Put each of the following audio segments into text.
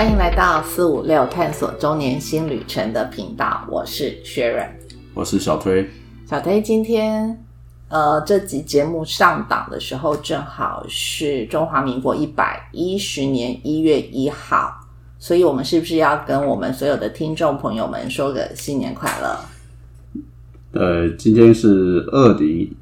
欢迎来到四五六探索中年新旅程的频道，我是薛润，我是小推。小推今天呃这集节目上档的时候，正好是中华民国一百一十年一月一号，所以我们是不是要跟我们所有的听众朋友们说个新年快乐？呃，今天是二零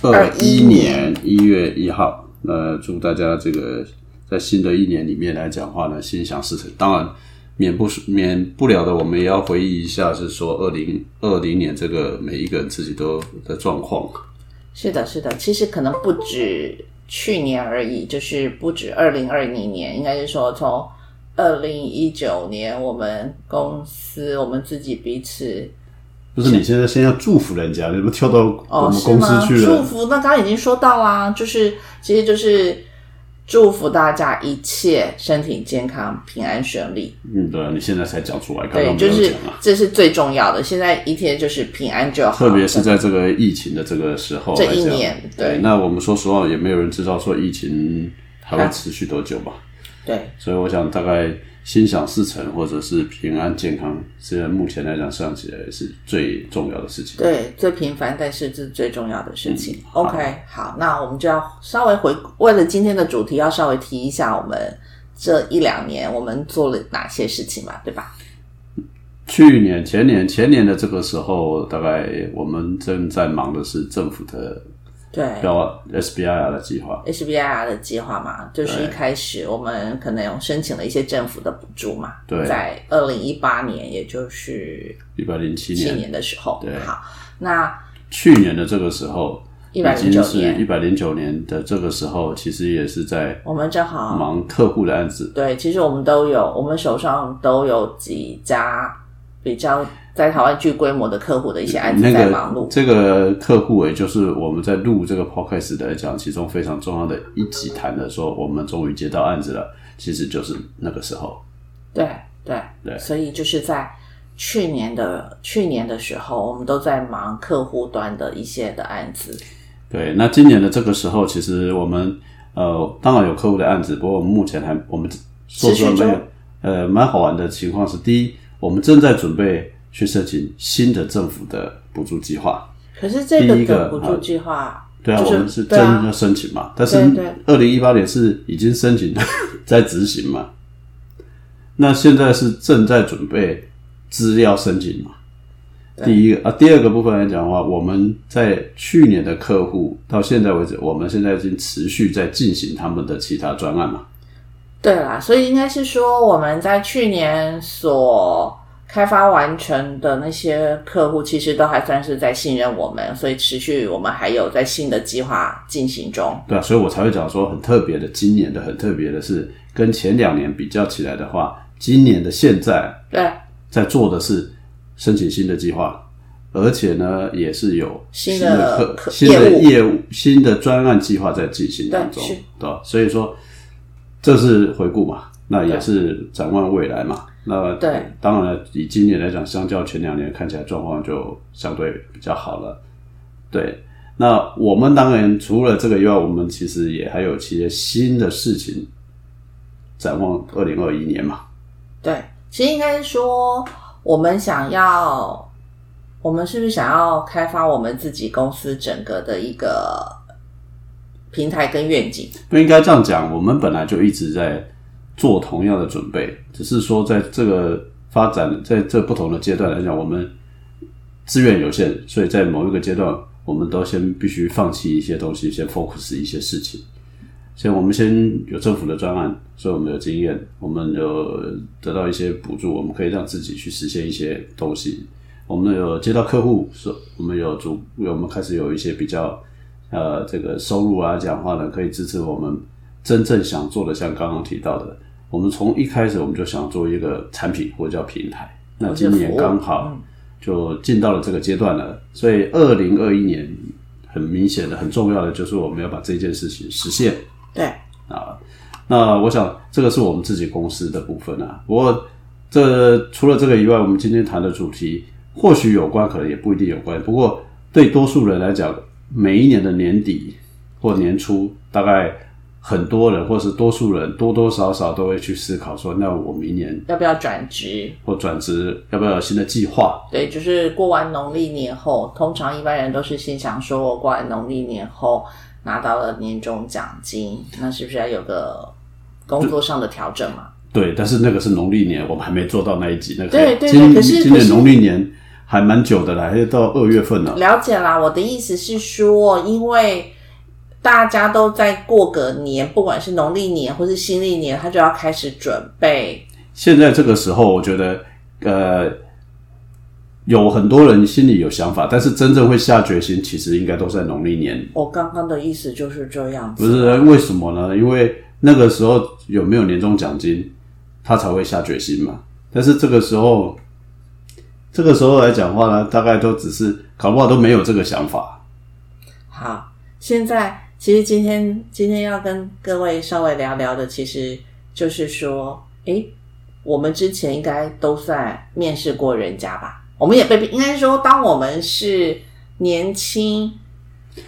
二一年一月一号，呃，祝大家这个。在新的一年里面来讲话呢，心想事成。当然，免不免不了的，我们也要回忆一下，是说二零二零年这个每一个人自己都的状况。是的，是的，其实可能不止去年而已，就是不止二零二零年，应该是说从二零一九年，我们公司我们自己彼此。不是你现在先要祝福人家，你怎么跳到我们公司去了？祝福那刚刚已经说到啦，就是其实就是。祝福大家一切身体健康、平安顺利。嗯，对啊，你现在才讲出来，对，就是这是最重要的。现在一天就是平安就好。特别是在这个疫情的这个时候，这一年，对，那我们说实话，也没有人知道说疫情还会持续多久吧？对，所以我想大概。心想事成，或者是平安健康，现在目前来讲，算起来是最重要的事情。对，最平凡，但是这是最重要的事情。OK，好，那我们就要稍微回，为了今天的主题，要稍微提一下我们这一两年我们做了哪些事情嘛，对吧？去年、前年、前年的这个时候，大概我们正在忙的是政府的。对，标 SBIR 的计划，SBIR 的计划嘛，就是一开始我们可能有申请了一些政府的补助嘛。对，在二零一八年，也就是一百零七年七年的时候。对，好，那去年的这个时候，一百零九年，一百零九年的这个时候，其实也是在我们正好忙客户的案子。对，其实我们都有，我们手上都有几家比较。在台湾具规模的客户的一些案子在忙碌。这个客户也就是我们在录这个 podcast 来讲，其中非常重要的一集谈的说，我们终于接到案子了。其实就是那个时候。对对对，所以就是在去年的去年的时候，我们都在忙客户端的一些的案子。对，那今年的这个时候，其实我们呃，当然有客户的案子，不过我们目前还我们说说没有。呃，蛮好玩的情况是，第一，我们正在准备。去申请新的政府的补助计划，可是这个补助计划，对啊，我们是真要申请嘛，但是二零一八年是已经申请 在执行嘛，那现在是正在准备资料申请嘛。第一个啊，第二个部分来讲的话，我们在去年的客户到现在为止，我们现在已经持续在进行他们的其他专案嘛。对啦，所以应该是说我们在去年所。开发完成的那些客户，其实都还算是在信任我们，所以持续我们还有在新的计划进行中。对啊，所以我才会讲说很特别的，今年的很特别的是，跟前两年比较起来的话，今年的现在对在做的是申请新的计划，而且呢也是有新的客新的业务、新的专案计划在进行当中，对吧？所以说这是回顾嘛，那也是展望未来嘛。那对，当然了，以今年来讲，相较前两年看起来状况就相对比较好了。对，那我们当然除了这个以外，我们其实也还有一些新的事情展望二零二一年嘛。对，其实应该说，我们想要，我们是不是想要开发我们自己公司整个的一个平台跟愿景？不应该这样讲，我们本来就一直在。做同样的准备，只是说在这个发展在这不同的阶段来讲，我们资源有限，所以在某一个阶段，我们都先必须放弃一些东西，先 focus 一些事情。所以我们先有政府的专案，所以我们有经验，我们有得到一些补助，我们可以让自己去实现一些东西。我们有接到客户，说我们有主，我们开始有一些比较呃这个收入啊，讲话呢可以支持我们真正想做的，像刚刚提到的。我们从一开始我们就想做一个产品或者叫平台，那今年刚好就进到了这个阶段了。所以二零二一年很明显的很重要的就是我们要把这件事情实现。对啊，那我想这个是我们自己公司的部分啊。不过这除了这个以外，我们今天谈的主题或许有关，可能也不一定有关。不过对多数人来讲，每一年的年底或年初大概。很多人或是多数人多多少少都会去思考说，那我明年要不要转职？或转职要不要有新的计划？对，就是过完农历年后，通常一般人都是心想说，我过完农历年后拿到了年终奖金，那是不是要有个工作上的调整嘛？对，但是那个是农历年，我们还没做到那一集。那个对对对今可是今年农历年还蛮久的啦，还到二月份呢。了解啦，我的意思是说，因为大家都在过个年，不管是农历年或是新历年，他就要开始准备。现在这个时候，我觉得呃，有很多人心里有想法，但是真正会下决心，其实应该都在农历年。我刚刚的意思就是这样子，不是为什么呢？因为那个时候有没有年终奖金，他才会下决心嘛。但是这个时候，这个时候来讲话呢，大概都只是搞不好都没有这个想法。好，现在其实今天今天要跟各位稍微聊聊的，其实就是说，诶，我们之前应该都算面试过人家吧？我们也被应该说，当我们是年轻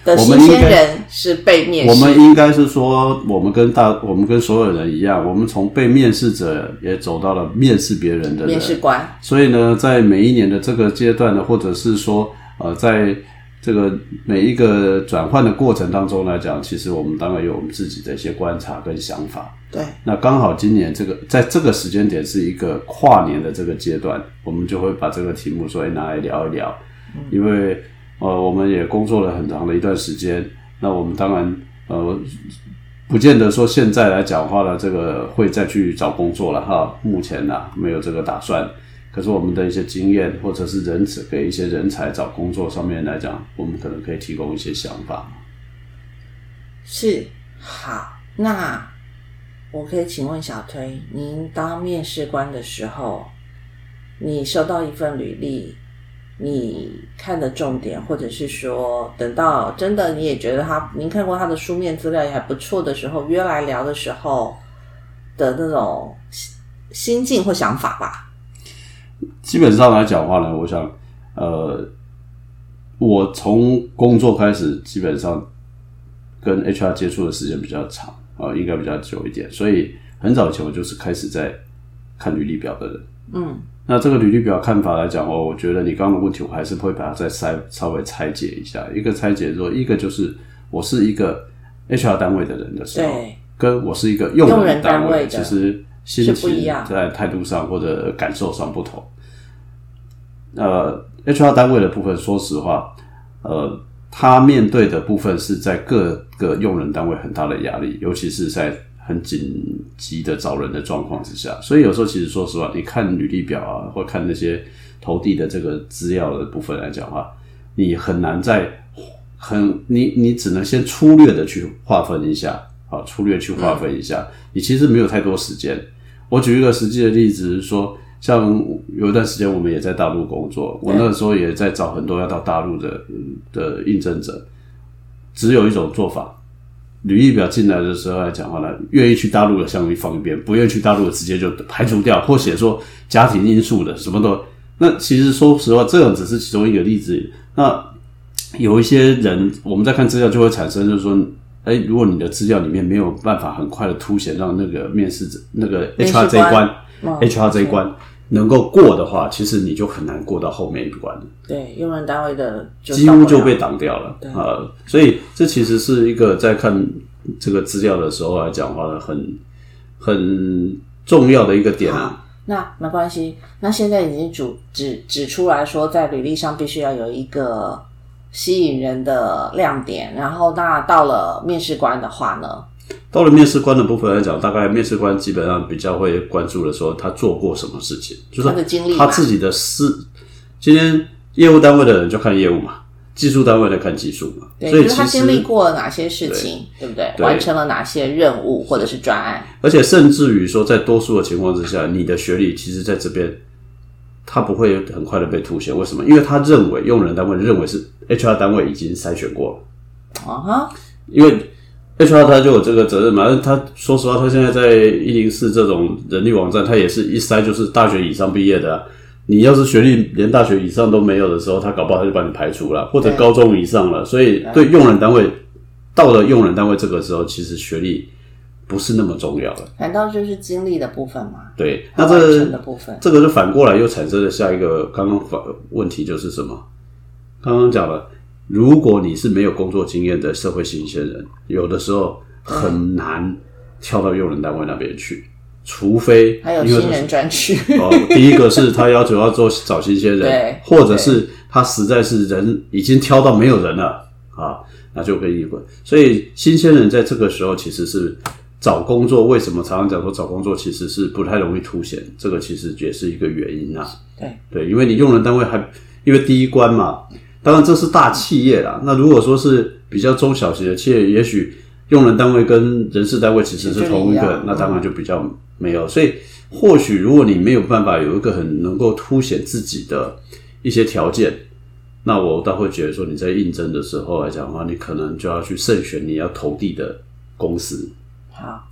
的新鲜人，是被面试。我们应该是说，我们跟大，我们跟所有人一样，我们从被面试者也走到了面试别人的人面试官，所以呢，在每一年的这个阶段呢，或者是说，呃，在这个每一个转换的过程当中来讲，其实我们当然有我们自己的一些观察跟想法。对，那刚好今年这个在这个时间点是一个跨年的这个阶段，我们就会把这个题目说哎拿来聊一聊，因为呃我们也工作了很长的一段时间，那我们当然呃不见得说现在来讲话了，这个会再去找工作了哈，目前呢、没有这个打算。可是我们的一些经验或者是人给一些人才找工作上面来讲，我们可能可以提供一些想法。是好。那我可以请问小推，您当面试官的时候，你收到一份履历，你看的重点，或者是说，等到真的你也觉得他，您看过他的书面资料也还不错的时候，约来聊的时候的那种心心境或想法吧？基本上来讲的话呢，我想，呃，我从工作开始，基本上跟 HR 接触的时间比较长啊、应该比较久一点，所以很早以前我就是开始在看履历表的人。嗯，那这个履历表看法来讲哦，我觉得你刚刚的问题，我还是会把它再筛稍微拆解一下。一个拆解说，一个就是我是一个 HR 单位的人的时候，对，跟我是一个用用人单单位的其实心情在态度上或者感受上不同。呃，HR 单位的部分，说实话，呃，他面对的部分是在各个用人单位很大的压力，尤其是在很紧急的找人的状况之下。所以有时候其实说实话，你看履历表啊，或看那些投递的这个资料的部分来讲的话，你很难在很你你只能先粗略的去划分一下，好，粗略去划分一下，你其实没有太多时间。我举一个实际的例子是说，像有一段时间我们也在大陆工作，我那个时候也在找很多要到大陆的嗯的应征者，只有一种做法。履历表进来的时候来讲话呢，愿意去大陆的项目放一边，不愿意去大陆的直接就排除掉，或写说家庭因素的什么都。那其实说实话，这样只是其中一个例子。那有一些人，我们在看资料就会产生，就是说，哎，如果你的资料里面没有办法很快的凸显让那个面试者、那个 HR 这一关嗯，HR 这一关能够过的话，其实你就很难过到后面一关，对，用人单位的几乎就被挡掉了对啊、所以这其实是一个在看这个资料的时候来讲话的，很很重要的一个点啊。那没关系，那现在已经指指指出来说，在履历上必须要有一个吸引人的亮点，然后那到了面试官的话呢，到了面试官的部分来讲，大概面试官基本上比较会关注的说他做过什么事情，就是他的经历他自己的事。今天业务单位的人就看业务嘛，技术单位在看技术嘛，对，所以就是他经历过了哪些事情，对不？对完成了哪些任务或者是专案，而且甚至于说，在多数的情况之下，你的学历其实在这边，他不会很快的被凸显。为什么？因为他认为用人单位认为是 HR 单位已经筛选过了，啊哈，因为 HR 他就有这个责任嘛。但他说实话，他现在在一零四这种人力网站，他也是一筛就是大学以上毕业的啊、你要是学历连大学以上都没有的时候，他搞不好他就把你排除了，或者高中以上了。所以对用人单位，到了用人单位这个时候，其实学历不是那么重要了。反倒就是经历的部分嘛，对，那这完成的部分。这个就反过来又产生了下一个刚刚反问题，就是什么？刚刚讲了，如果你是没有工作经验的社会新鲜人，有的时候很难跳到用人单位那边去，除非还有新人专区，哦，第一个是他要求要做找新鲜人对，或者是他实在是人已经挑到没有人了啊，那就可以滚。所以新鲜人在这个时候其实是找工作，为什么常常讲说找工作其实是不太容易凸显？这个其实也是一个原因啊。对对，因为你用人单位还因为第一关嘛，当然这是大企业啦。那如果说是比较中小型的企业，也许用人单位跟人事单位其实是同一个一，那当然就比较没有。所以或许如果你没有办法有一个很能够凸显自己的一些条件，那我倒会觉得说你在应征的时候来讲的话，你可能就要去慎选你要投递的公司。好，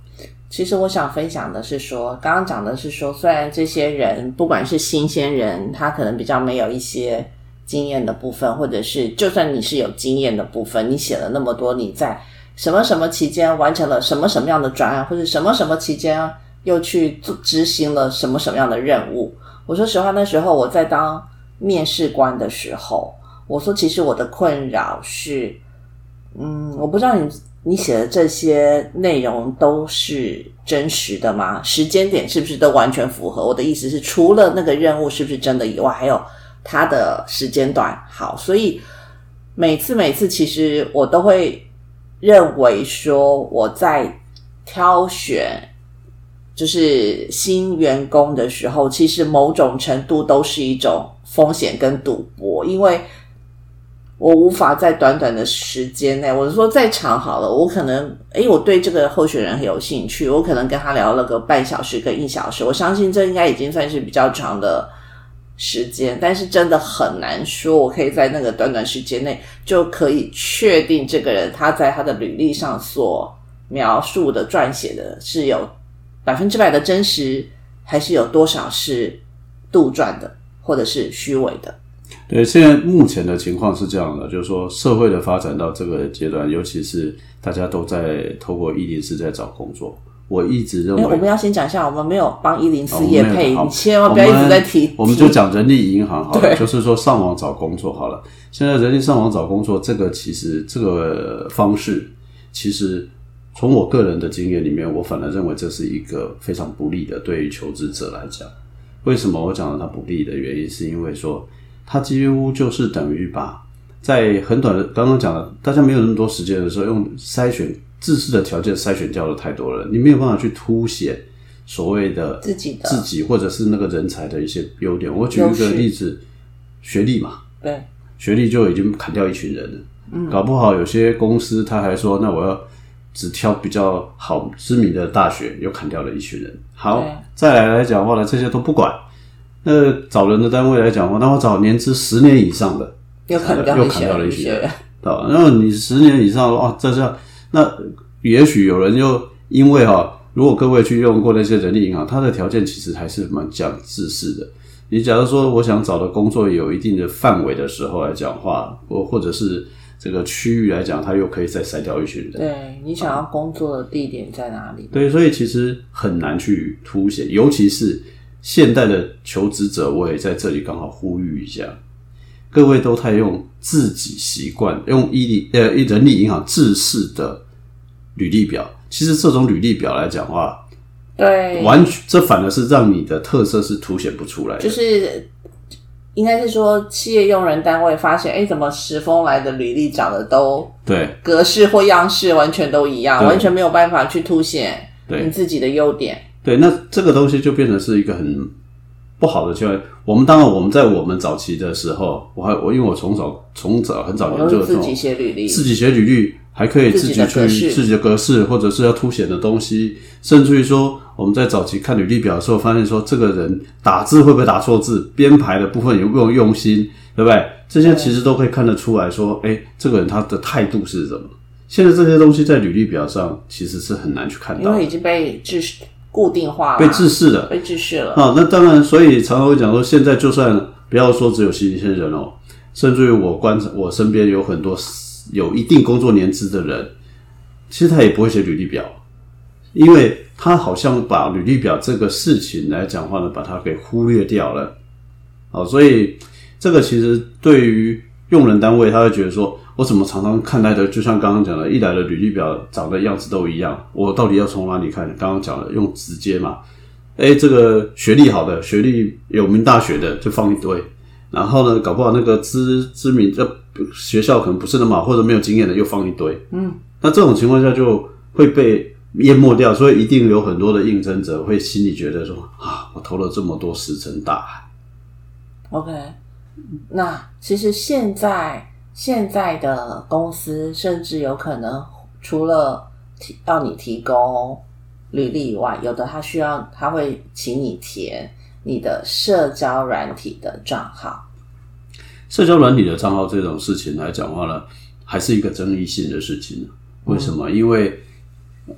其实我想分享的是说，刚刚讲的是说，虽然这些人不管是新鲜人，他可能比较没有一些经验的部分，或者是就算你是有经验的部分，你写了那么多，你在什么什么期间完成了什么什么样的专案，或者什么什么期间又去执行了什么什么样的任务。我说实话，那时候我在当面试官的时候，我说其实我的困扰是，嗯，我不知道你你写的这些内容都是真实的吗？时间点是不是都完全符合？我的意思是，除了那个任务是不是真的以外，还有它的时间段好。所以每次每次，其实我都会认为说我在挑选就是新员工的时候，其实某种程度都是一种风险跟赌博，因为我无法在短短的时间内，我说再长好了，我可能诶，我对这个候选人很有兴趣，我可能跟他聊了个半小时跟一小时，我相信这应该已经算是比较长的时间，但是真的很难说，我可以在那个短短时间内就可以确定这个人他在他的履历上所描述的撰写的是有百分之百的真实，还是有多少是杜撰的，或者是虚伪的。对，现在目前的情况是这样的，就是说社会的发展到这个阶段，尤其是大家都在透过一零四在找工作。我一直认哎，为，我们要先讲一下，我们没有帮一零哦四业配，你千万不要一直在提。我们就讲人力银行好了，就是说上网找工作好了。现在人力上网找工作，这个其实这个方式，其实从我个人的经验里面，我反而认为这是一个非常不利的，对于求职者来讲。为什么我讲了它不利的原因，是因为说它几乎就是等于把在很短的刚刚讲的，大家没有那么多时间的时候，用筛选自私的条件筛选掉了太多了，你没有办法去凸显所谓的自己的自己或者是那个人才的一些优点。我举一个例子，学历嘛，对学历就已经砍掉一群人了。嗯，搞不好有些公司他还说，那我要只挑比较好知名的大学，又砍掉了一群人。好，再来来讲话呢，这些都不管。那找人的单位来讲话，那我找年资十年以上的，又砍掉又砍掉了一一些 对吧？然后你十年以上的话，这那也许有人又因为哈、如果各位去用过那些人力银行，它的条件其实还是蛮讲自私的。你假如说我想找的工作有一定的范围的时候来讲话，或或者是这个区域来讲，它又可以再筛掉一群人。对你想要工作的地点在哪里？对，所以其实很难去凸显，尤其是现代的求职者，我也在这里刚好呼吁一下，各位都太用自己习惯用伊力呃人力银行制式的履历表，其实这种履历表来讲的话，对，完全这反而是让你的特色是凸显不出来的。就是应该是说，企业用人单位发现，哎，怎么十封来的履历长得都对。格式或样式完全都一样，完全没有办法去凸显对。你自己的优点。对，那这个东西就变成是一个很不好的教育。我们当然我们在我们早期的时候，我还我因为我从早从早很早我年就自己写履历，自己写履历，还可以自己去自己的格式，或者是要凸显的东西，甚至于说我们在早期看履历表的时候，发现说这个人打字会不会打错字，编排的部分有没有用心，对不对？这些其实都可以看得出来说，哎，这个人他的态度是什么。现在这些东西在履历表上其实是很难去看到的，因为已经被固定化了，被制式了。被制式了。啊，那当然，所以常常会讲说，现在就算不要说只有新鲜人哦，甚至于我观察我身边有很多有一定工作年资的人，其实他也不会写履历表，因为他好像把履历表这个事情来讲话呢，把它给忽略掉了。好，所以这个其实对于用人单位，他会觉得说，我怎么常常看待的，就像刚刚讲的，一来的履历表长的样子都一样，我到底要从哪里看？刚刚讲的用直接嘛，哎，这个学历好的，学历有名大学的就放一堆，然后呢，搞不好那个知知名这学校可能不是那么好，或者没有经验的又放一堆，嗯，那这种情况下就会被淹没掉，所以一定有很多的应征者会心里觉得说啊，我投了这么多石沉大海。OK，那其实现在现在的公司甚至有可能除了提要你提供履历以外，有的他需要他会请你填你的社交软体的账号。社交软体的账号这种事情来讲话呢，还是一个争议性的事情。为什么？因为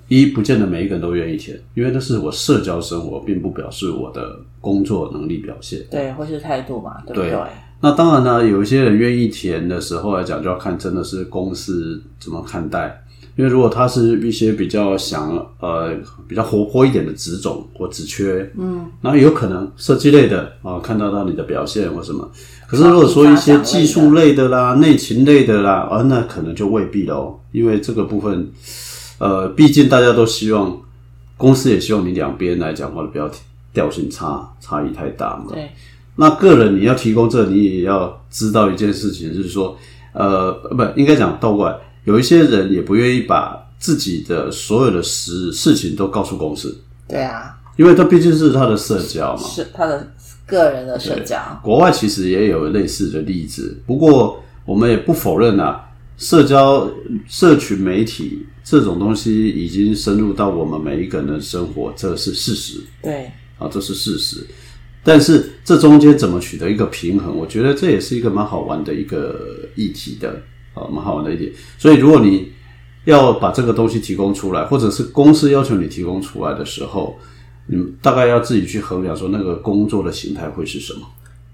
一不见得每一个人都愿意填，因为那是我社交生活，并不表示我的工作能力表现。对，或是态度嘛，对不对对？那当然呢，有一些人愿意填的时候来讲，就要看真的是公司怎么看待。因为如果他是一些比较想呃比较活泼一点的职种或职缺，嗯，那有可能设计类的啊、看到到你的表现或什么。可是如果说一些技术类的啦、内勤类的啦，啊，那可能就未必了哦，因为这个部分，呃，毕竟大家都希望公司也希望你两边来讲话不要调性差差异太大嘛。对，那个人你要提供这，你也要知道一件事情，就是说，呃，不应该讲倒过来，有一些人也不愿意把自己的所有的事事情都告诉公司，对啊，因为他毕竟是他的社交嘛。是他的个人的社交。国外其实也有类似的例子，不过我们也不否认啊，社交社群媒体这种东西已经深入到我们每一个人的生活，这是事实。对，啊，这是事实。但是这中间怎么取得一个平衡，我觉得这也是一个蛮好玩的一个议题的，啊，蛮好玩的一点。所以如果你要把这个东西提供出来，或者是公司要求你提供出来的时候，你大概要自己去衡量说那个工作的形态会是什么。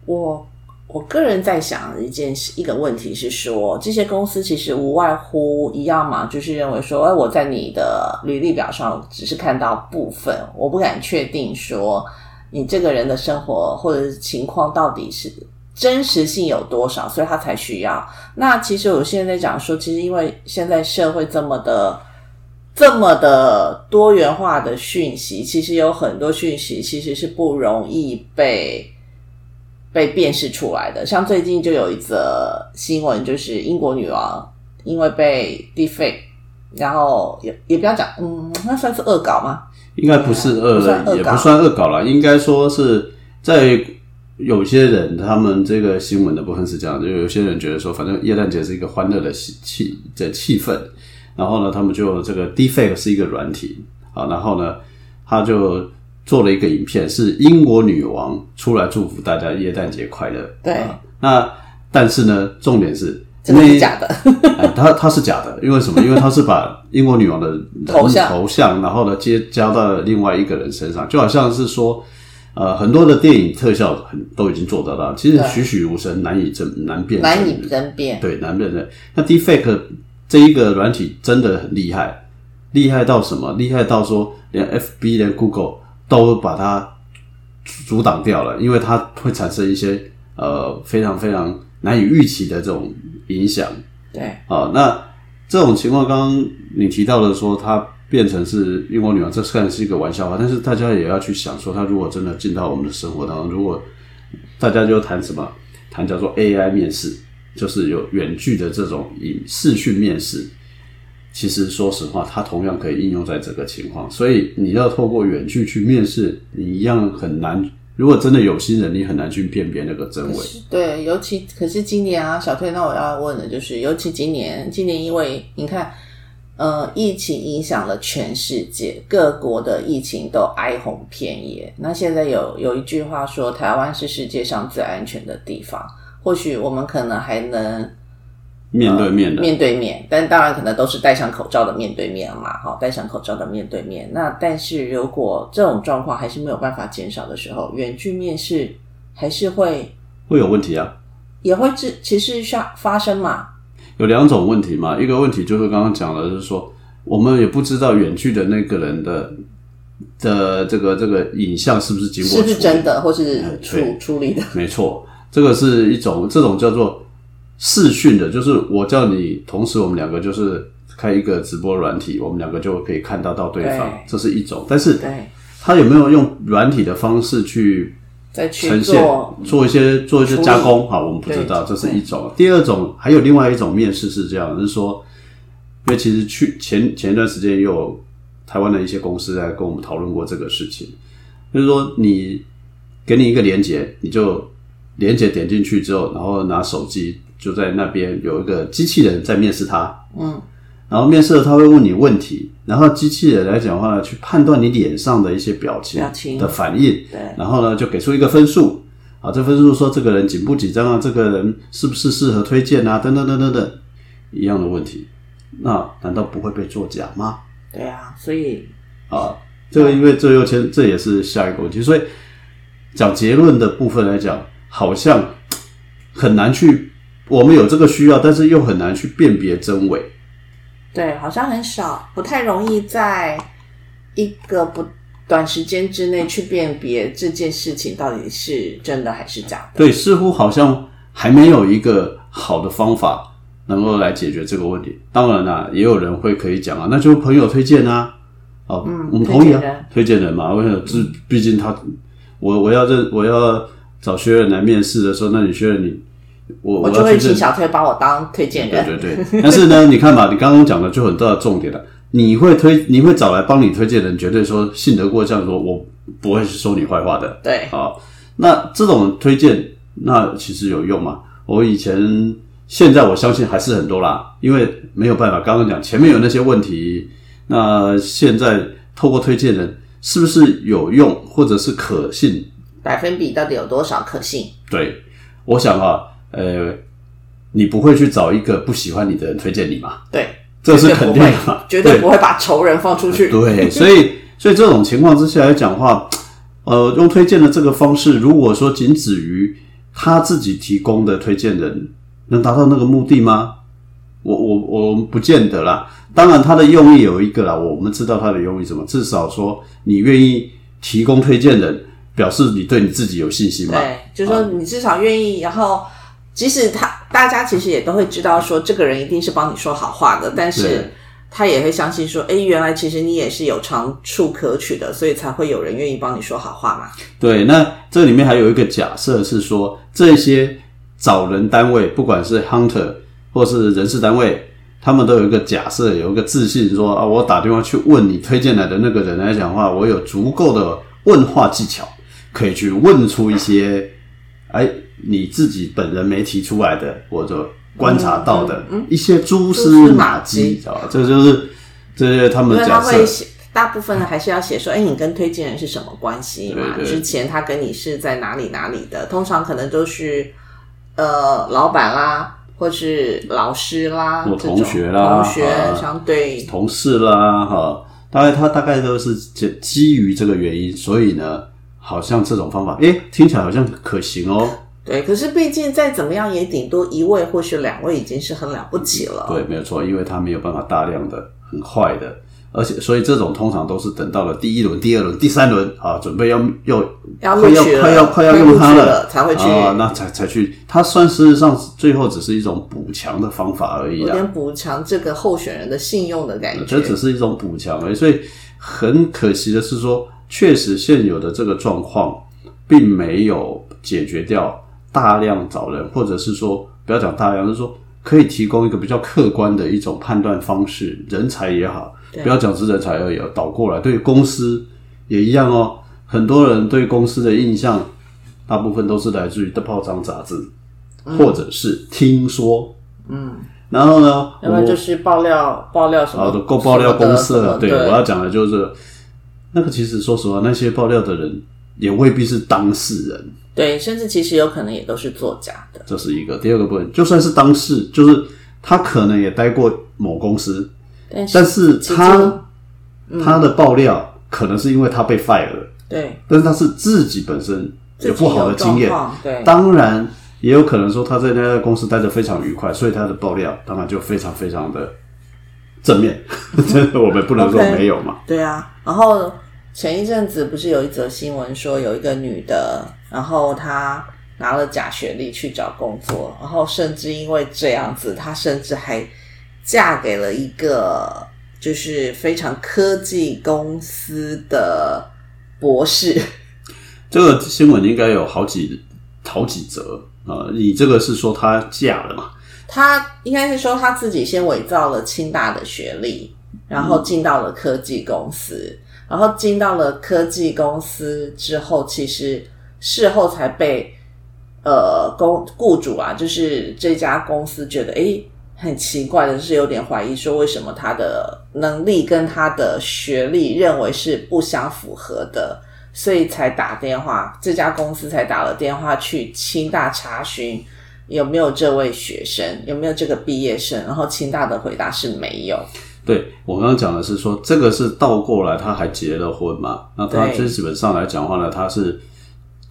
我我个人在想一件事，一个问题是说，这些公司其实无外乎一样嘛，就是认为说，哎，我在你的履历表上只是看到部分，我不敢确定说你这个人的生活或者是情况到底是真实性有多少，所以他才需要。那其实我现在讲说，其实因为现在社会这么的。这么的多元化的讯息，其实有很多讯息其实是不容易被被辨识出来的。像最近就有一则新闻，就是英国女王因为被 defake，然后也也不要讲，嗯，那算是恶搞吗？应该不是恶恶，也不算恶搞啦，应该说是在有些人他们这个新闻的部分是这样，就有些人觉得说，反正耶诞节是一个欢乐的气气的气氛，然后呢，他们就这个 defect 是一个软体啊，然后呢，他就做了一个影片，是英国女王出来祝福大家耶诞节快乐。对啊那但是呢，重点是真的是假的？哎，他他是假的，因为什么？因为他是把英国女王的头像头像，然后呢接加到了另外一个人身上，就好像是说，呃，很多的电影特效很都已经做得到，其实栩栩如生，难以证难辨难以真争辩。对难辨认。那 Deepfake 这一个软体真的很厉害，厉害到什么？厉害到说连 FB 连 Google 都把它阻挡掉了，因为它会产生一些呃非常非常难以预期的这种影响。对啊，那这种情况，刚刚你提到的说，它变成是英国女王，这虽然是一个玩笑话，但是大家也要去想说，它如果真的进到我们的生活当中，如果大家就谈什么，谈叫做 AI 面试，就是有远距的这种以视讯面试。其实说实话，它同样可以应用在这个情况，所以你要透过远距去面试，你一样很难。如果真的有心人，你很难去辨别那个真伪。对，尤其可是今年啊，小推，那我要问的就是，尤其今年，今年因为你看，呃，疫情影响了全世界，各国的疫情都哀鸿遍野。那现在有有一句话说，台湾是世界上最安全的地方。或许我们可能还能面对面的，面对面，但当然可能都是戴上口罩的面对面嘛，哈，戴上口罩的面对面。那但是如果这种状况还是没有办法减少的时候，远距面试还是会会有问题啊。也会致其实发发生嘛，有两种问题嘛，一个问题就是刚刚讲的，就是说，我们也不知道远距的那个人的的这个这个影像是不是经过是不是真的，或是处对处理的？没错，这个是一种这种叫做视讯的，就是我叫你，同时我们两个就是开一个直播软体，我们两个就可以看到到对方，对这是一种。但是对，他有没有用软体的方式去呈现做，做一些做一些加工？好，我们不知道，这是一种。第二种还有另外一种面试是这样，就是说，因为其实去前前一段时间也有台湾的一些公司在跟我们讨论过这个事情，就是说你给你一个连接，你就连接点进去之后，然后拿手机就在那边有一个机器人在面试他，嗯，然后面试了他会问你问题，然后机器人来讲的话呢，去判断你脸上的一些表情表情。的反应，对。然后呢就给出一个分数，啊，这分数说这个人紧不紧张啊，这个人是不是适合推荐啊，等等等等等。一样的问题，那难道不会被作假吗？对啊，所以啊，这个因为这又牵，这也是下一个问题，所以讲结论的部分来讲，好像很难去，我们有这个需要，但是又很难去辨别真伪。对，好像很少，不太容易在一个不短时间之内去辨别这件事情到底是真的还是假的。对，似乎好像还没有一个好的方法能够来解决这个问题。当然啦、也有人会可以讲啊，那就朋友推荐啊，哦，嗯我们同意啊推荐人，嘛，为什么？这毕竟他，我我要认我要找学员来面试的时候，那你学员你。我我就会请小推把我当推荐人。对对对，但是呢，你看吧，你刚刚讲的就很大的重点了。你会推，你会找来帮你推荐的人，绝对说信得过，这样说，我不会说你坏话的。对好，那这种推荐，那其实有用吗？我以前，现在我相信还是很多啦，因为没有办法，刚刚讲前面有那些问题，那现在透过推荐人，是不是有用，或者是可信？百分比到底有多少可信？对，我想啊，呃，你不会去找一个不喜欢你的人推荐你嘛？对，这是肯定的嘛？绝对不会把仇人放出去。对，所以所以这种情况之下来讲话，呃，用推荐的这个方式，如果说仅止于他自己提供的推荐人，能达到那个目的吗？我我我不见得啦。当然，他的用意有一个啦，我们知道他的用意什么，至少说你愿意提供推荐人，表示你对你自己有信心嘛。对，就是说你至少愿意，然后即使他大家其实也都会知道说这个人一定是帮你说好话的，但是他也会相信说，哎，原来其实你也是有长处可取的，所以才会有人愿意帮你说好话嘛。对，那这里面还有一个假设是说，这些找人单位，不管是 hunter 或是人事单位，他们都有一个假设，有一个自信说啊，我打电话去问你推荐来的那个人来讲话，我有足够的问话技巧，可以去问出一些，哎，你自己本人没提出来的，或者观察到的一些蛛丝马迹，知道吧？这就是这些他们假设大部分还是要写说，哎，你跟推荐人是什么关系嘛？之前他跟你是在哪里哪里的？通常可能都是呃老板啦，或是老师啦，或同学啦同学啊相对同事啦，哈，大概他大概都是基基于这个原因，所以呢，好像这种方法，诶，听起来好像可行哦。对。可是毕竟再怎么样，也顶多一位或是两位已经是很了不起了。对，没有错，因为他没有办法大量的、很快的，而且所以这种通常都是等到了第一轮、第二轮、第三轮啊，准备要要要快要快要快要用它取了才会去，啊，那才才去，它算事实上最后只是一种补强的方法而已啦。有点补强这个候选人的信用的感觉这。只是一种补强而已。所以很可惜的是说，确实现有的这个状况并没有解决掉大量找人，或者是说不要讲大量，就是说可以提供一个比较客观的一种判断方式，人才也好，不要讲是人才而已，倒过来对公司也一样哦。很多人对公司的印象，大部分都是来自于的报章杂志，或者是听说，嗯，然后呢，要不然就是爆料爆料什么好的，够爆料公司了。对，我要讲的就是那个。其实说实话，那些爆料的人也未必是当事人，对，甚至其实有可能也都是作假的。这是一个。第二个部分，就算是当事，就是他可能也待过某公司，但是但是他中他的爆料可能是因为他被 fire 了，对但是他是自己本身有不好的经验对当然也有可能说他在那家公司待得非常愉快，所以他的爆料当然就非常非常的正面，我们不能说没有嘛。对啊，然后前一阵子不是有一则新闻说有一个女的，然后她拿了假学历去找工作，然后甚至因为这样子，她甚至还嫁给了一个就是非常科技公司的博士。这个新闻应该有好几好几则啊！你这个是说她嫁了嘛？她应该是说她自己先伪造了清大的学历，然后进到了科技公司，然后进到了科技公司之后，其实事后才被呃公雇主啊，就是这家公司觉得诶很奇怪的是，有点怀疑说为什么他的能力跟他的学历认为是不相符合的，所以才打电话，这家公司才打了电话去清大查询有没有这位学生，有没有这个毕业生，然后清大的回答是没有。对我刚刚讲的是说，这个是倒过来，他还结了婚嘛？那他对基本上来讲话呢，他是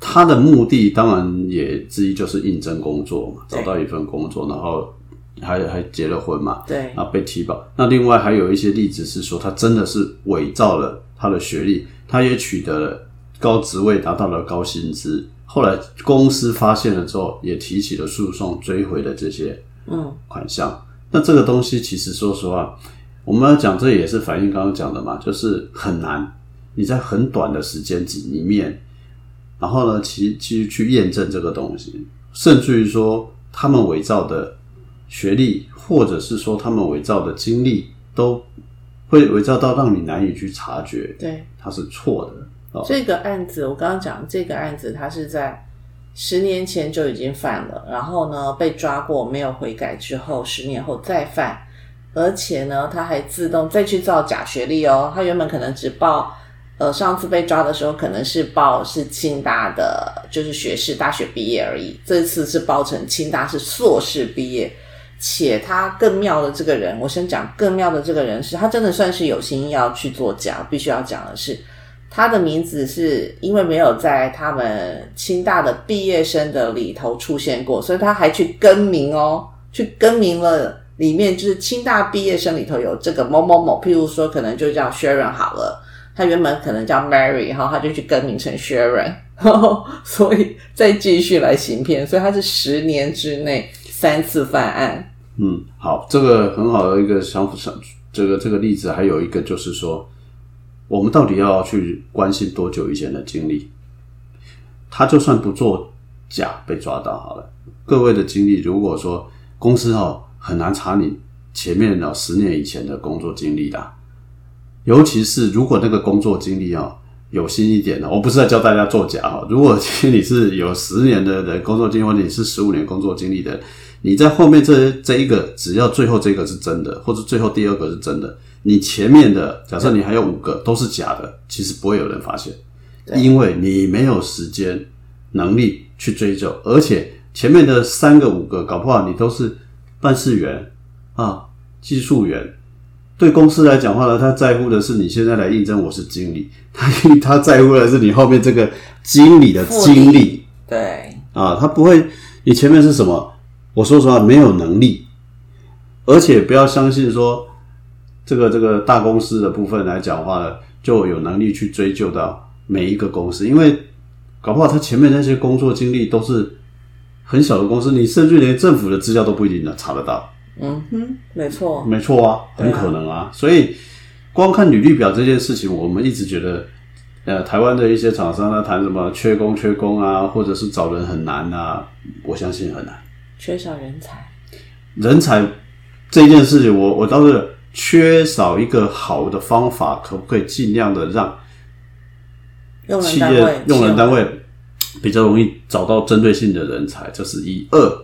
他的目的当然也之一就是应征工作嘛，找到一份工作，然后还还结了婚嘛，对啊被提保。那另外还有一些例子是说，他真的是伪造了他的学历，他也取得了高职位，达到了高薪资。后来公司发现了之后，也提起了诉讼，追回了这些嗯款项。那这个东西其实说实话，我们要讲这也是反映刚刚讲的嘛，就是很难，你在很短的时间里面，然后呢，其其实去验证这个东西，甚至于说他们伪造的学历，或者是说他们伪造的经历，都会伪造到让你难以去察觉对。它是错的。哦，这个案子，我刚刚讲这个案子，它是在十年前就已经犯了，然后呢被抓过，没有悔改之后，十年后再犯，而且呢他还自动再去造假学历哦，他原本可能只报，呃上次被抓的时候可能是报是清大的，就是学士大学毕业而已，这次是报成清大是硕士毕业。且他更妙的这个人，我先讲更妙的这个人是他真的算是有心要去作假，必须要讲的是，他的名字是因为没有在他们清大的毕业生的里头出现过，所以他还去更名哦，去更名了。里面就是清大毕业生里头有这个某某某，譬如说可能就叫 Sharon 好了，他原本可能叫 Mary，然后他就去更名成 Sharon，然后所以再继续来行骗，所以他是十年之内三次犯案。嗯，好，这个很好的一个想法，想这个这个例子，还有一个就是说，我们到底要去关心多久以前的经历？他就算不做假被抓到好了，各位的经历，如果说公司哦很难查你前面哦十年以前的工作经历的，尤其是如果那个工作经历哦有心一点的，我不是在教大家作假哈，如果其实你是有十年的人工作经历，或者你是十五年工作经历的。你在后面这这一个，只要最后这个是真的，或者最后第二个是真的，你前面的假设你还有五个都是假的，其实不会有人发现，因为你没有时间能力去追究，而且前面的三个五个搞不好你都是办事员啊、技术员。对公司来讲话呢，他在乎的是你现在来应征我是经理，他他在乎的是你后面这个经理的经历。对，啊，他不会，你前面是什么？我说实话，没有能力，而且不要相信说这个这个大公司的部分来讲话呢，就有能力去追究到每一个公司，因为搞不好他前面那些工作经历都是很小的公司，你甚至连政府的资料都不一定能查得到。嗯哼，没错，没错啊，很可能啊。所以光看履历表这件事情，我们一直觉得，呃，台湾的一些厂商呢谈什么缺工缺工啊，或者是找人很难啊，我相信很难。缺少人才。人才这件事情，我我倒是缺少一个好的方法，可不可以尽量的让用人企业单位，用人单位比较容易找到针对性的人才，这是一二。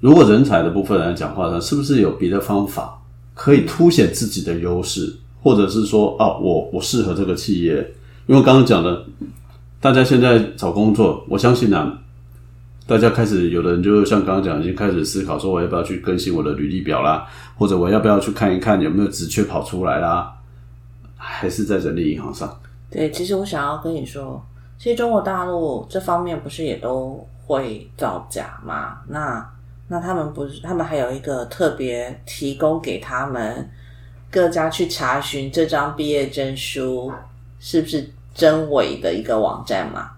如果人才的部分来讲话呢，是不是有别的方法可以凸显自己的优势，或者是说啊，我我适合这个企业？因为刚刚讲的，大家现在找工作，我相信啊，大家开始有的人就像刚刚讲，已经开始思考说，我要不要去更新我的履历表啦，或者我要不要去看一看有没有职缺跑出来啦，还是在人力银行上。对，其实我想要跟你说，其实中国大陆这方面不是也都会造假吗？那那他们不是，他们还有一个特别提供给他们各家去查询这张毕业证书是不是真伪的一个网站吗？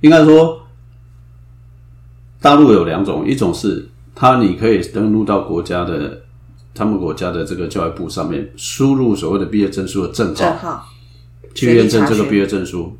应该说，大陆有两种，一种是它你可以登录到国家的他们国家的这个教育部上面，输入所谓的毕业证书的证正号，去验证这个毕业证书。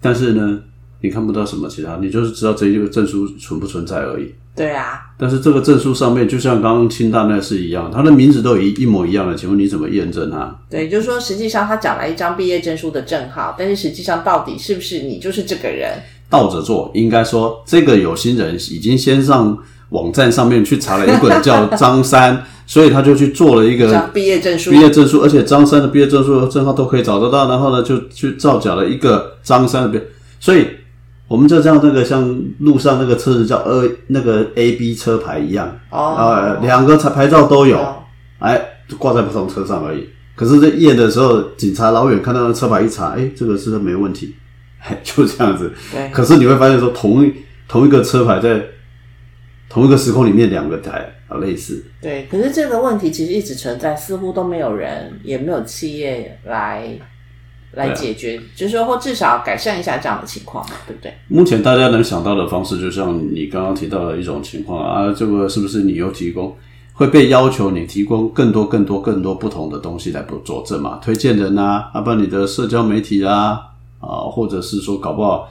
但是呢，你看不到什么其他，你就是知道这一个证书存不存在而已。对啊，但是这个证书上面，就像刚刚清大那是一样，他的名字都一一模一样的，请问你怎么验证它？对，就是说实际上他讲了一张毕业证书的证号，但是实际上到底是不是你就是这个人？倒着做，应该说这个有心人已经先上网站上面去查了一个人叫张三，所以他就去做了一个 毕业证书毕业证书，而且张三的毕业证书证号都可以找得到，然后呢就去造假了一个张三的毕，所以我们就像那个像路上那个车子叫二那个 A B 车牌一样，哦呃，两个牌牌照都有，哦哎，就挂在不同车上而已。可是，在验的时候，警察老远看到那车牌一查，哎，这个是没问题，哎，就这样子。对可是你会发现说，同一同一个车牌在同一个时空里面，两个台啊类似。对，可是这个问题其实一直存在，似乎都没有人，也没有企业来来解决，就是说或至少改善一下这样的情况嘛，对不对？目前大家能想到的方式，就像你刚刚提到的一种情况啊，这个是不是你有提供会被要求你提供更多、更多、更多不同的东西来做佐证嘛？推荐人啊，啊，不然你的社交媒体啊，啊，或者是说搞不好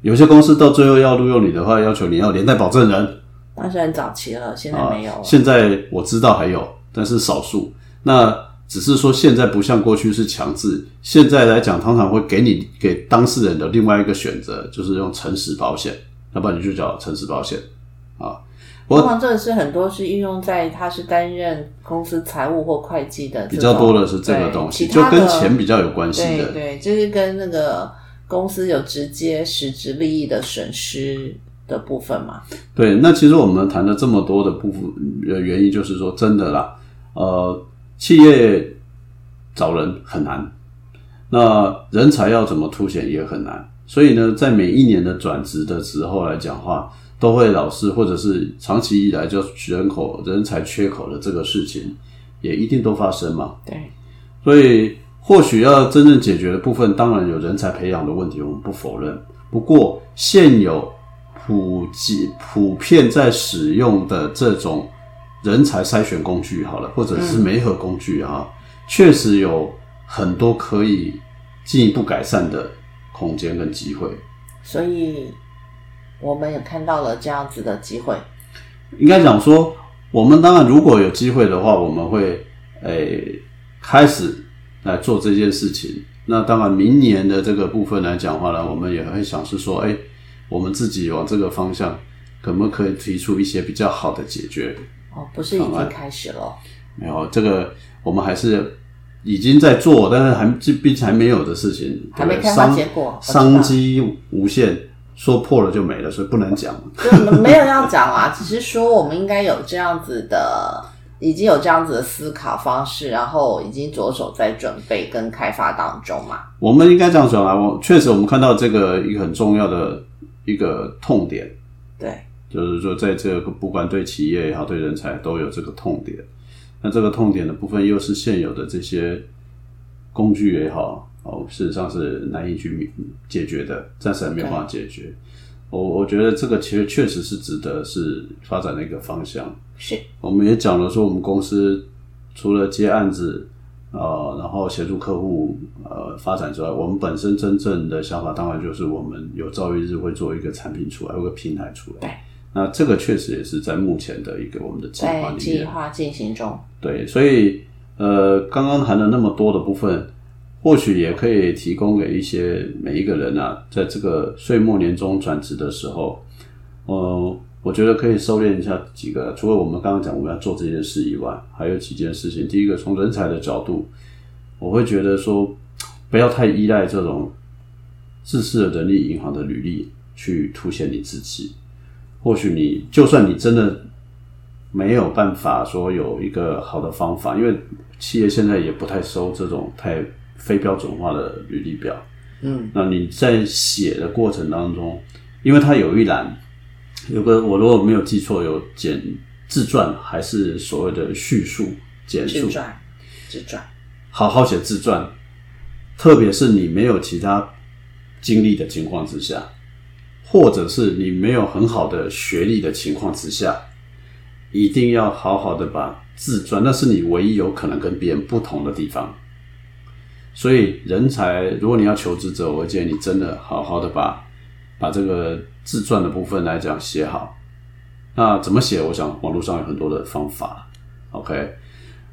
有些公司到最后要录用你的话，要求你要连带保证人，那是很早期了，现在啊没有了。现在我知道还有，但是少数。那只是说现在不像过去是强制，现在来讲，通常会给你给当事人的另外一个选择，就是用诚实保险，要不然你就叫诚实保险啊。通常这个是很多是运用在他是担任公司财务或会计的比种，较多的是这个对东西，就跟钱比较有关系的。对对，就是跟那个公司有直接实质利益的损失的部分嘛。对，那其实我们谈了这么多的部分，呃，原因就是说，真的啦，呃，企业找人很难，那人才要怎么凸显也很难，所以呢，在每一年的转职的时候来讲话，都会老是或者是长期以来就人口人才缺口的这个事情，也一定都发生嘛。对，所以或许要真正解决的部分，当然有人才培养的问题，我们不否认。不过现有普及普遍在使用的这种人才筛选工具，好了，或者是媒合工具啊，确、实有很多可以进一步改善的空间跟机会。所以我们也看到了这样子的机会。应该讲说，我们当然如果有机会的话，我们会诶、开始来做这件事情。那当然，明年的这个部分来讲的话呢，我们也会想是说，哎、我们自己往这个方向，可不可以提出一些比较好的解决？哦，不是已经开始了？没有，这个我们还是已经在做，但是还这毕竟还没有的事情，还没开花结果商机无限，说破了就没了，所以不能讲。没有要讲啊，只是说我们应该有这样子的，已经有这样子的思考方式，然后已经着手在准备跟开发当中嘛。我们应该这样讲啊，我确实我们看到这个一个很重要的一个痛点，对，就是说在这个不管对企业也好，对人才都有这个痛点。那这个痛点的部分，又是现有的这些工具也好，哦，事实上是难以去解决的，暂时还没有办法解决。我我觉得这个其实确实是值得是发展的一个方向。是我们也讲了说，我们公司除了接案子，呃，然后协助客户呃发展之外，我们本身真正的想法当然就是我们有朝一日会做一个产品出来，有个平台出来。对，那这个确实也是在目前的一个我们的计划里面。计划进行中。对，所以呃，刚刚谈了那么多的部分，或许也可以提供给一些每一个人啊，在这个岁末年终转职的时候，呃，我觉得可以收敛一下几个。除了我们刚刚讲我们要做这件事以外，还有几件事情。第一个，从人才的角度，我会觉得说，不要太依赖这种自式的人力银行的履历去凸显你自己。或许你就算你真的没有办法说有一个好的方法，因为企业现在也不太收这种太非标准化的履历表。嗯，那你在写的过程当中，因为它有一栏有个我如果没有记错，有简自传还是所谓的叙述简述。自，传自传，好好写自传，特别是你没有其他经历的情况之下，或者是你没有很好的学历的情况之下，一定要好好的把自传，那是你唯一有可能跟别人不同的地方。所以，人才如果你要求职者，我建议你真的好好的把把这个自传的部分来讲写好。那怎么写？我想网络上有很多的方法。OK，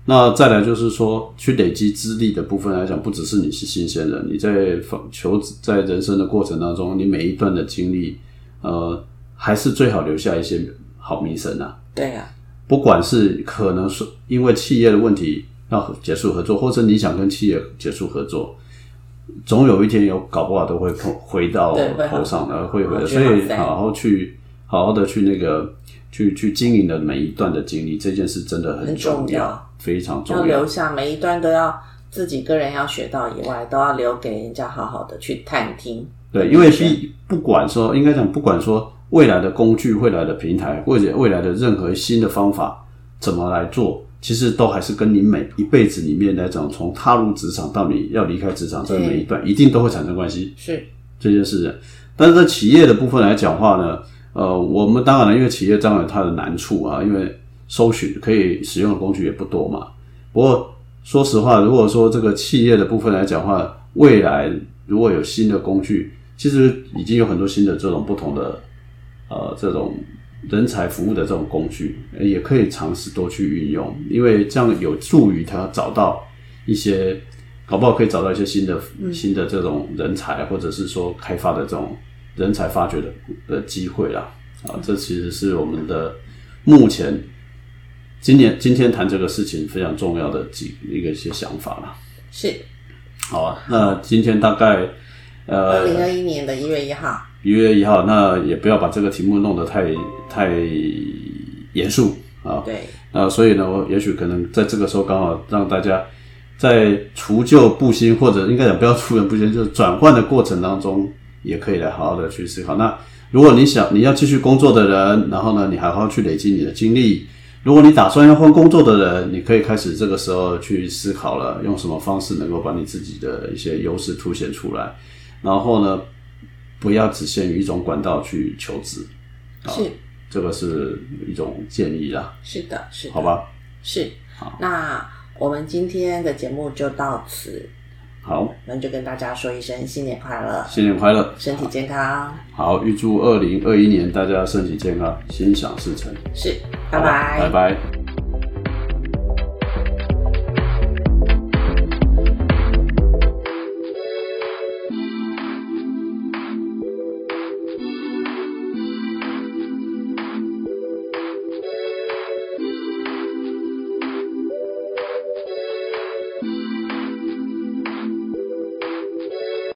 那再来就是说，去累积资历的部分来讲，不只是你是新鲜人，你在求职在人生的过程当中，你每一段的经历，呃，还是最好留下一些好名声啊。对呀、不管是可能是因为企业的问题要结束合作，或者你想跟企业结束合作，总有一天有搞不好都会碰回到头上的，会回的。所以好好去好好的去那个去去经营的每一段的经历，这件事真的很很重要，要非常重要。留下每一段都要自己个人要学到以外，都要留给人家好好的去探听。对，因为是不管说，应该讲不管说未来的工具、未来的平台，或者未来的任何新的方法怎么来做，其实都还是跟你每一辈子里面来讲，从踏入职场到你要离开职场这每一段，一定都会产生关系。是。这件事。情。但是在企业的部分来讲话呢，呃，我们当然了，因为企业当然有它的难处啊，因为搜寻可以使用的工具也不多嘛。不过说实话，如果说这个企业的部分来讲话，未来如果有新的工具，其实已经有很多新的这种不同的呃这种人才服务的这种工具，呃也可以尝试多去运用，因为这样有助于他找到一些，搞不好可以找到一些新的、新的这种人才，或者是说开发的这种人才发掘的的机会啦。啊，这其实是我们的目前今年今天谈这个事情非常重要的几一个一些想法啦。是，好啊，那今天大概呃二零二一年的一月一号，一月一号，那也不要把这个题目弄得太太严肃啊。对，啊所以呢，我也许可能在这个时候刚好让大家在除旧布新，或者应该讲不要除旧布新，就是转换的过程当中，也可以来好好的去思考。那如果你想你要继续工作的人，然后呢，你好好去累积你的经历。如果你打算要换工作的人，你可以开始这个时候去思考了，用什么方式能够把你自己的一些优势凸显出来。然后呢，不要只限于一种管道去求职，是这个是一种建议啦，是的，是的，好吧？是。好那我们今天的节目就到此，好，那就跟大家说一声新年快乐，新年快乐！身体健康，好，预祝二零二一年大家身体健康，心想事成。是，拜拜，拜拜。